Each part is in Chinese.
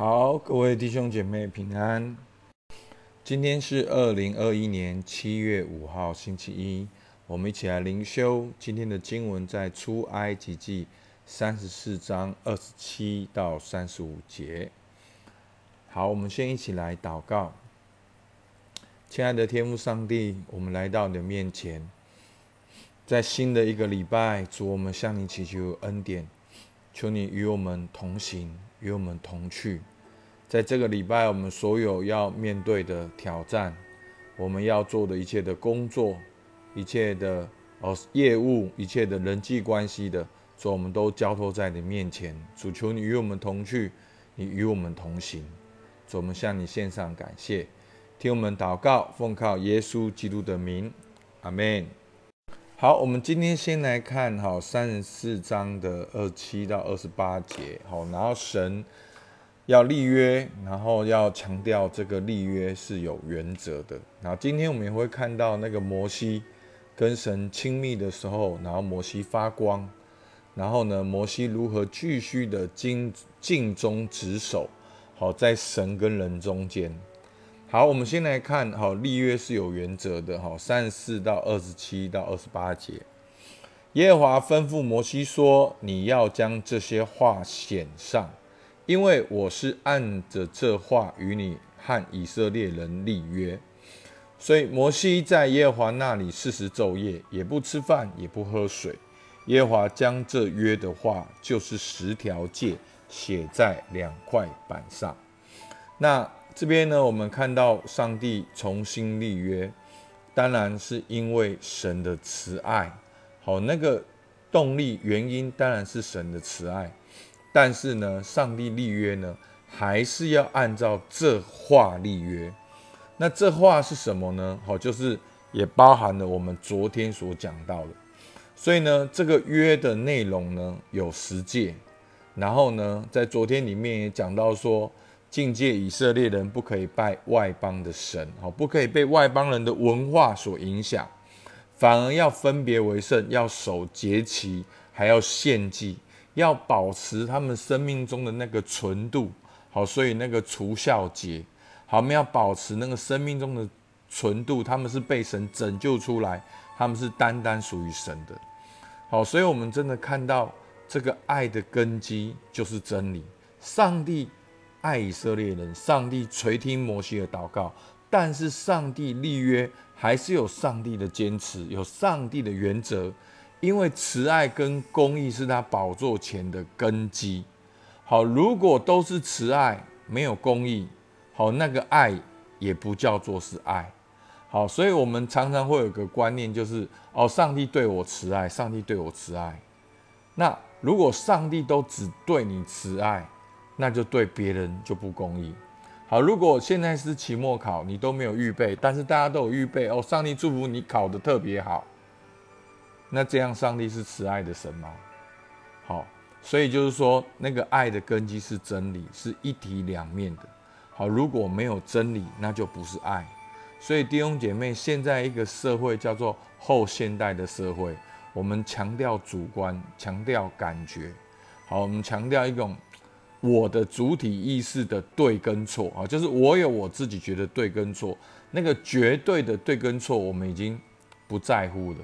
好，各位弟兄姐妹平安。今天是二零二一年七月五号，星期一，我们一起来灵修。今天的经文在出埃及记三十四章二十七到三十五节。好，我们先一起来祷告。亲爱的天父上帝，我们来到你的面前，在新的一个礼拜，主，我们向你祈求恩典，求你与我们同行，与我们同去。在这个礼拜，我们所有要面对的挑战，我们要做的一切的工作，一切的哦业务，一切的人际关系的，主，我们都交托在你面前。主，求你与我们同去，你与我们同行。主，我们向你献上感谢。听我们祷告，奉靠耶稣基督的名，阿门。好，我们今天先来看好三十四章的二七到二十八节。好，然后神要立约，然后要强调这个立约是有原则的。然后今天我们也会看到那个摩西跟神亲密的时候，然后摩西发光，然后呢，摩西如何继续的尽尽忠职守，好在神跟人中间。好，我们先来看，好立约是有原则的，好三十四到二十七到二十八节，耶和华吩咐摩西说：“你要将这些话写上，因为我是按着这话与你和以色列人立约。”所以摩西在耶和华那里四十昼夜，也不吃饭，也不喝水。耶和华将这约的话，就是十条诫，写在两块板上。那这边呢，我们看到上帝重新立约，当然是因为神的慈爱。好，那个动力原因当然是神的慈爱，但是呢，上帝立约呢，还是要按照这话立约。那这话是什么呢？好，就是也包含了我们昨天所讲到的。所以呢，这个约的内容呢，有十诫。然后呢，在昨天里面也讲到说。境界以色列人不可以拜外邦的神，好，不可以被外邦人的文化所影响，反而要分别为圣，要守节期，还要献祭，要保持他们生命中的那个纯度，好，所以那个除孝节，好，我们要保持那个生命中的纯度，他们是被神拯救出来，他们是单单属于神的，好，所以我们真的看到这个爱的根基就是真理，上帝。爱以色列人，上帝垂听摩西的祷告，但是上帝立约还是有上帝的坚持，有上帝的原则，因为慈爱跟公义是他宝座前的根基。好，如果都是慈爱，没有公义，好，那个爱也不叫做是爱。好，所以我们常常会有个观念，就是哦，上帝对我慈爱，上帝对我慈爱。那如果上帝都只对你慈爱，那就对别人就不公义。好，如果现在是期末考，你都没有预备，但是大家都有预备哦，上帝祝福你考得特别好。那这样上帝是慈爱的神吗？好，所以就是说，那个爱的根基是真理，是一体两面的。好，如果没有真理，那就不是爱。所以弟兄姐妹，现在一个社会叫做后现代的社会，我们强调主观，强调感觉。好，我们强调一种。我的主体意识的对跟错啊，就是我有我自己觉得对跟错，那个绝对的对跟错，我们已经不在乎了。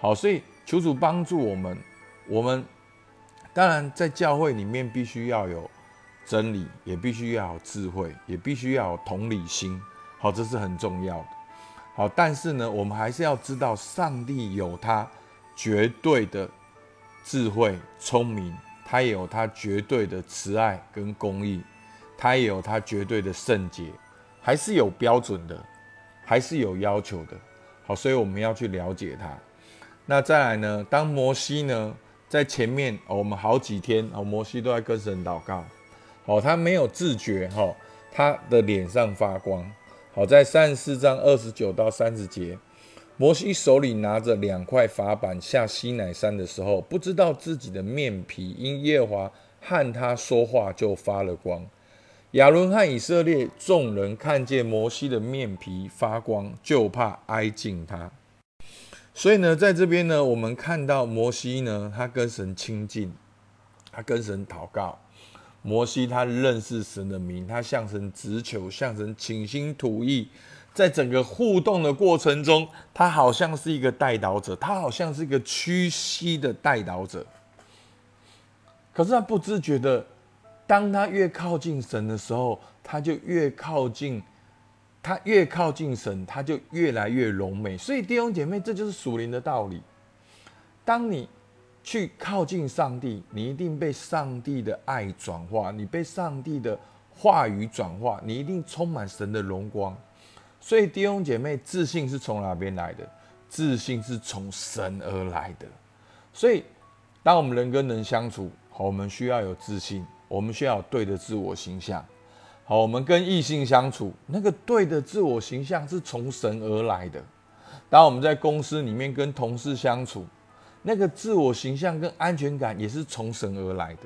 好，所以求主帮助我们。我们当然在教会里面必须要有真理，也必须要有智慧，也必须要有同理心。好，这是很重要的。好，但是呢，我们还是要知道，上帝有他绝对的智慧、聪明。他也有他绝对的慈爱跟公义，他也有他绝对的圣洁，还是有标准的，还是有要求的。好，所以我们要去了解他。那再来呢？当摩西呢在前面，我们好几天，哦，摩西都在跟神祷告。好，他没有自觉，哈，他的脸上发光。好，在三十四章二十九到三十节。摩西手里拿着两块法板下西乃山的时候，不知道自己的面皮因耶华和他说话就发了光。亚伦和以色列众人看见摩西的面皮发光，就怕挨近他。所以呢，在这边呢，我们看到摩西呢，他跟神亲近，他跟神祷告。摩西他认识神的名，他向神直求，向神倾心吐意，在整个互动的过程中，他好像是一个带导者，他好像是一个屈膝的带导者。可是他不自觉的，当他越靠近神的时候，他就越靠近，他越靠近神，他就越来越柔美。所以弟兄姐妹，这就是属灵的道理。当你去靠近上帝，你一定被上帝的爱转化，你被上帝的话语转化，你一定充满神的荣光。所以弟兄姐妹，自信是从哪边来的？自信是从神而来的。所以，当我们人跟人相处，好，我们需要有自信，我们需要有对的自我形象。好，我们跟异性相处，那个对的自我形象是从神而来的。当我们在公司里面跟同事相处，那个自我形象跟安全感也是从神而来的。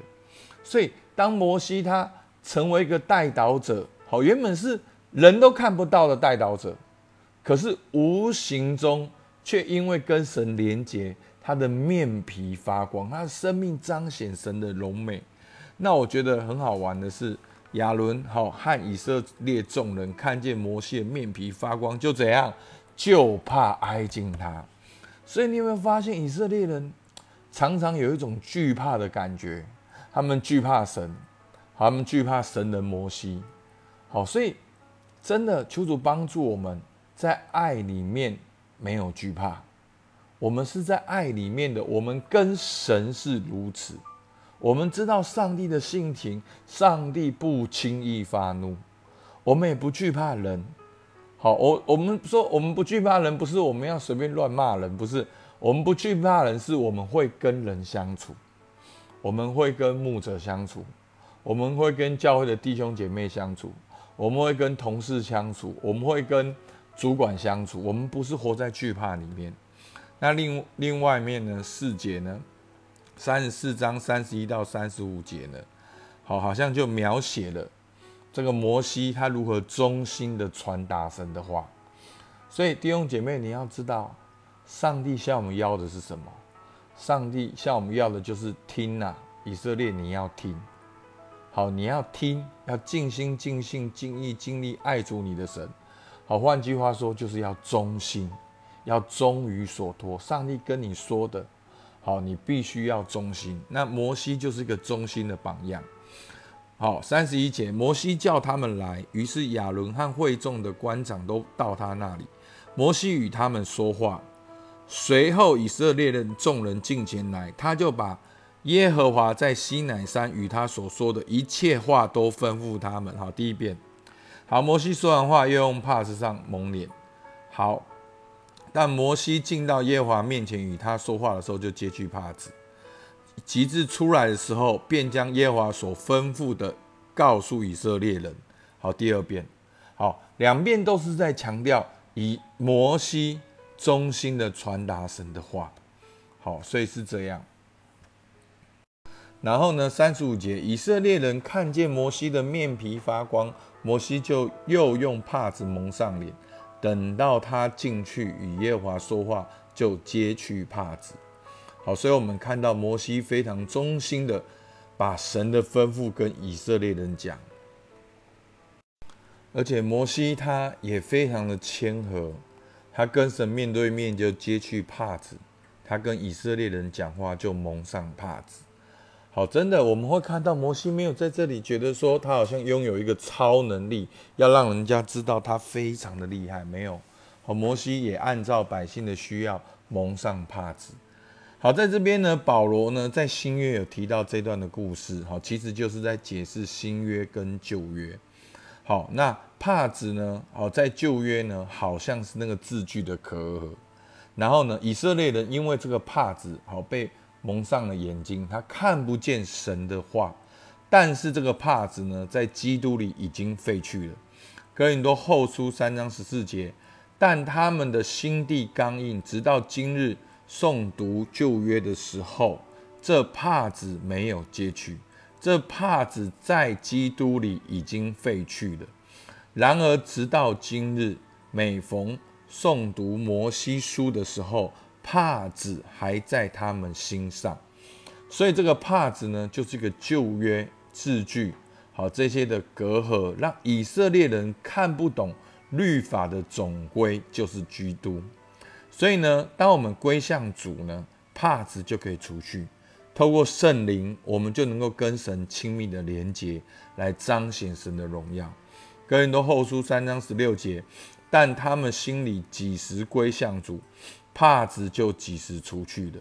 所以，当摩西他成为一个带导者，好，原本是人都看不到的带导者，可是无形中却因为跟神连结。他的面皮发光，他的生命彰显神的荣美。那我觉得很好玩的是，亚伦好和以色列众人看见摩西的面皮发光，就怎样，就怕挨近他。所以你有没有发现，以色列人常常有一种惧怕的感觉？他们惧怕神，他们惧怕神的摩西。好，所以真的求主帮助我们在爱里面没有惧怕。我们是在爱里面的，我们跟神是如此。我们知道上帝的性情，上帝不轻易发怒，我们也不惧怕人。好，我我们说我们不惧怕人，不是我们要随便乱骂人，不是我们不惧怕人，是我们会跟人相处，我们会跟牧者相处，我们会跟教会的弟兄姐妹相处，我们会跟同事相处，我们会跟主管相处，我们不是活在惧怕里面。那另另外面呢？四节呢？三十四章三十一到三十五节呢？好，好像就描写了这个摩西他如何忠心的传达神的话。所以弟兄姐妹，你要知道，上帝向我们要的是什么？上帝向我们要的就是听呐，以色列你要听。好，你要听，要尽心尽性尽意尽力爱主你的神。好，换句话说，就是要忠心。要忠于所托，上帝跟你说的，好，你必须要忠心。那摩西就是一个忠心的榜样。好，三十一节，摩西叫他们来，于是亚伦和会众的官长都到他那里。摩西与他们说话，随后以色列人众人进前来，他就把耶和华在西乃山与他所说的一切话都吩咐他们。好，第一遍。好，摩西说完话，又用帕子上蒙脸。好。但摩西进到耶和华面前与他说话的时候，就揭去帕子。极致出来的时候，便将耶和华所吩咐的告诉以色列人。好，第二遍，好，两遍都是在强调以摩西中心的传达神的话。好，所以是这样。然后呢，三十五节，以色列人看见摩西的面皮发光，摩西就又用帕子蒙上脸。等到他进去与耶华说话，就揭去帕子。好，所以我们看到摩西非常忠心的把神的吩咐跟以色列人讲，而且摩西他也非常的谦和，他跟神面对面就揭去帕子，他跟以色列人讲话就蒙上帕子。好，真的，我们会看到摩西没有在这里觉得说他好像拥有一个超能力，要让人家知道他非常的厉害。没有，好，摩西也按照百姓的需要蒙上帕子。好，在这边呢，保罗呢在新约有提到这段的故事，好，其实就是在解释新约跟旧约。好，那帕子呢，好，在旧约呢好像是那个字句的壳，然后呢，以色列人因为这个帕子好被。蒙上了眼睛，他看不见神的话。但是这个帕子呢，在基督里已经废去了。哥林多后书三章十四节，但他们的心地刚硬，直到今日诵读旧约的时候，这帕子没有揭去。这帕子在基督里已经废去了。然而直到今日，每逢诵读摩西书的时候，帕子还在他们心上，所以这个帕子呢，就是一个旧约字句，好这些的隔阂，让以色列人看不懂律法的总归就是基督。所以呢，当我们归向主呢，帕子就可以除去。透过圣灵，我们就能够跟神亲密的连接，来彰显神的荣耀。哥林多后书三章十六节，但他们心里几时归向主，帕子就几时出去了。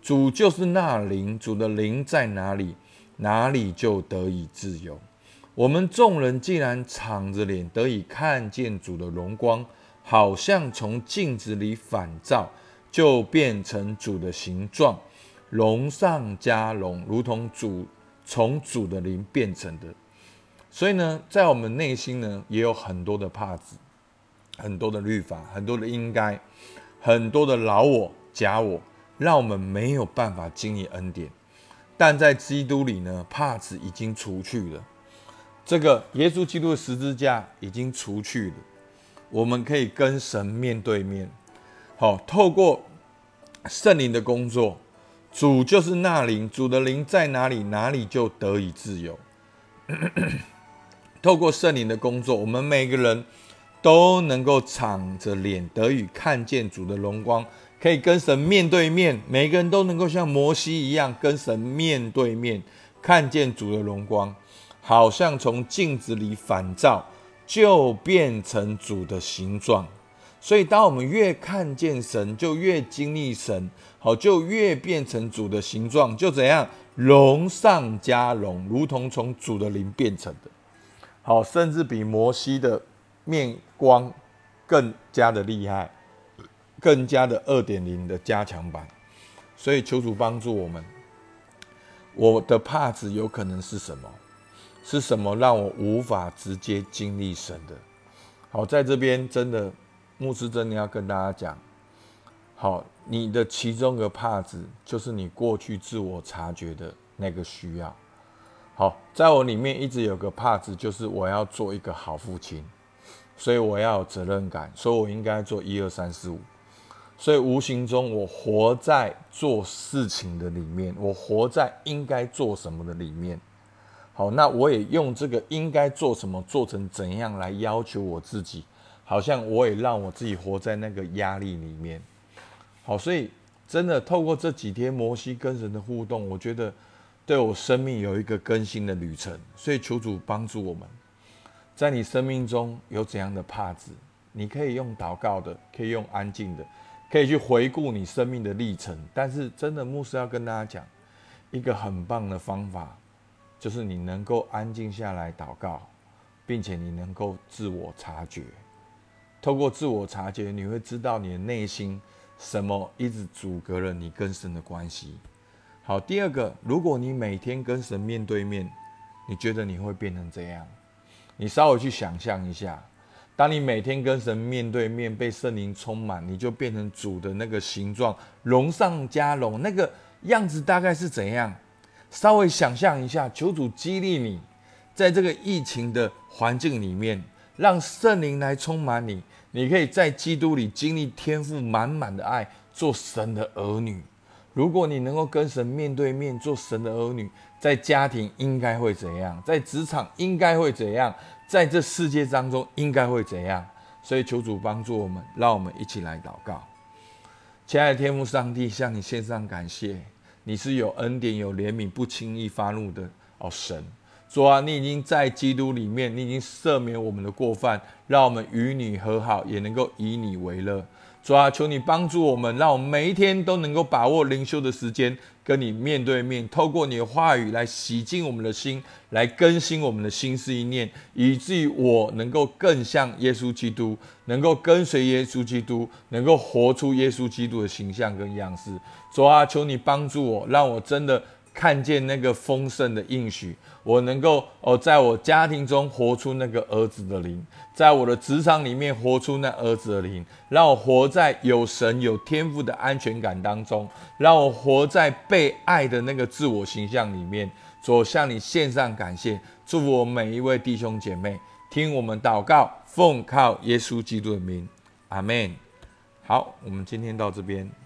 主就是那灵，主的灵在哪里，哪里就得以自由。我们众人既然敞着脸得以看见主的荣光。好像从镜子里反照，就变成主的形状，龙上加龙，如同主从主的灵变成的。所以呢，在我们内心呢，也有很多的帕子，很多的律法，很多的应该，很多的老我、假我，让我们没有办法经历恩典。但在基督里呢，帕子已经除去了，这个耶稣基督的十字架已经除去了。我们可以跟神面对面，好，透过圣灵的工作，主就是那灵，主的灵在哪里，哪里就得以自由。透过圣灵的工作，我们每个人都能够敞着脸，得以看见主的荣光，可以跟神面对面。每个人都能够像摩西一样，跟神面对面，看见主的荣光，好像从镜子里反照。就变成主的形状，所以当我们越看见神，就越经历神，好，就越变成主的形状，就怎样龙上加龙，如同从主的灵变成的，好，甚至比摩西的面光更加的厉害，更加的二点零的加强版。所以求主帮助我们，我的怕子有可能是什么？是什么让我无法直接经历神的？好，在这边真的，牧师真的要跟大家讲，好，你的其中一个帕子就是你过去自我察觉的那个需要。好，在我里面一直有个帕子，就是我要做一个好父亲，所以我要有责任感，所以我应该做一二三四五，所以无形中我活在做事情的里面，我活在应该做什么的里面。好，那我也用这个应该做什么，做成怎样来要求我自己，好像我也让我自己活在那个压力里面。好，所以真的透过这几天摩西跟神的互动，我觉得对我生命有一个更新的旅程。所以求主帮助我们，在你生命中有怎样的帕子，你可以用祷告的，可以用安静的，可以去回顾你生命的历程。但是真的，牧师要跟大家讲一个很棒的方法。就是你能够安静下来祷告，并且你能够自我察觉。透过自我察觉，你会知道你的内心什么一直阻隔了你跟神的关系。好，第二个，如果你每天跟神面对面，你觉得你会变成怎样？你稍微去想象一下，当你每天跟神面对面，被圣灵充满，你就变成主的那个形状，龙上加龙，那个样子大概是怎样？稍微想象一下，求主激励你，在这个疫情的环境里面，让圣灵来充满你。你可以在基督里经历天赋满满的爱，做神的儿女。如果你能够跟神面对面做神的儿女，在家庭应该会怎样？在职场应该会怎样？在这世界当中应该会怎样？所以求主帮助我们，让我们一起来祷告。亲爱的天父上帝，向你献上感谢。你是有恩典、有怜悯、不轻易发怒的哦，神主啊，你已经在基督里面，你已经赦免我们的过犯，让我们与你和好，也能够以你为乐。主啊，求你帮助我们，让我们每一天都能够把握灵修的时间，跟你面对面，透过你的话语来洗净我们的心，来更新我们的心思意念，以至于我能够更像耶稣基督，能够跟随耶稣基督，能够活出耶稣基督的形象跟样式。主啊，求你帮助我，让我真的。看见那个丰盛的应许，我能够哦，在我家庭中活出那个儿子的灵，在我的职场里面活出那儿子的灵，让我活在有神有天赋的安全感当中，让我活在被爱的那个自我形象里面。主向你献上感谢，祝福我每一位弟兄姐妹，听我们祷告，奉靠耶稣基督的名，阿门。好，我们今天到这边。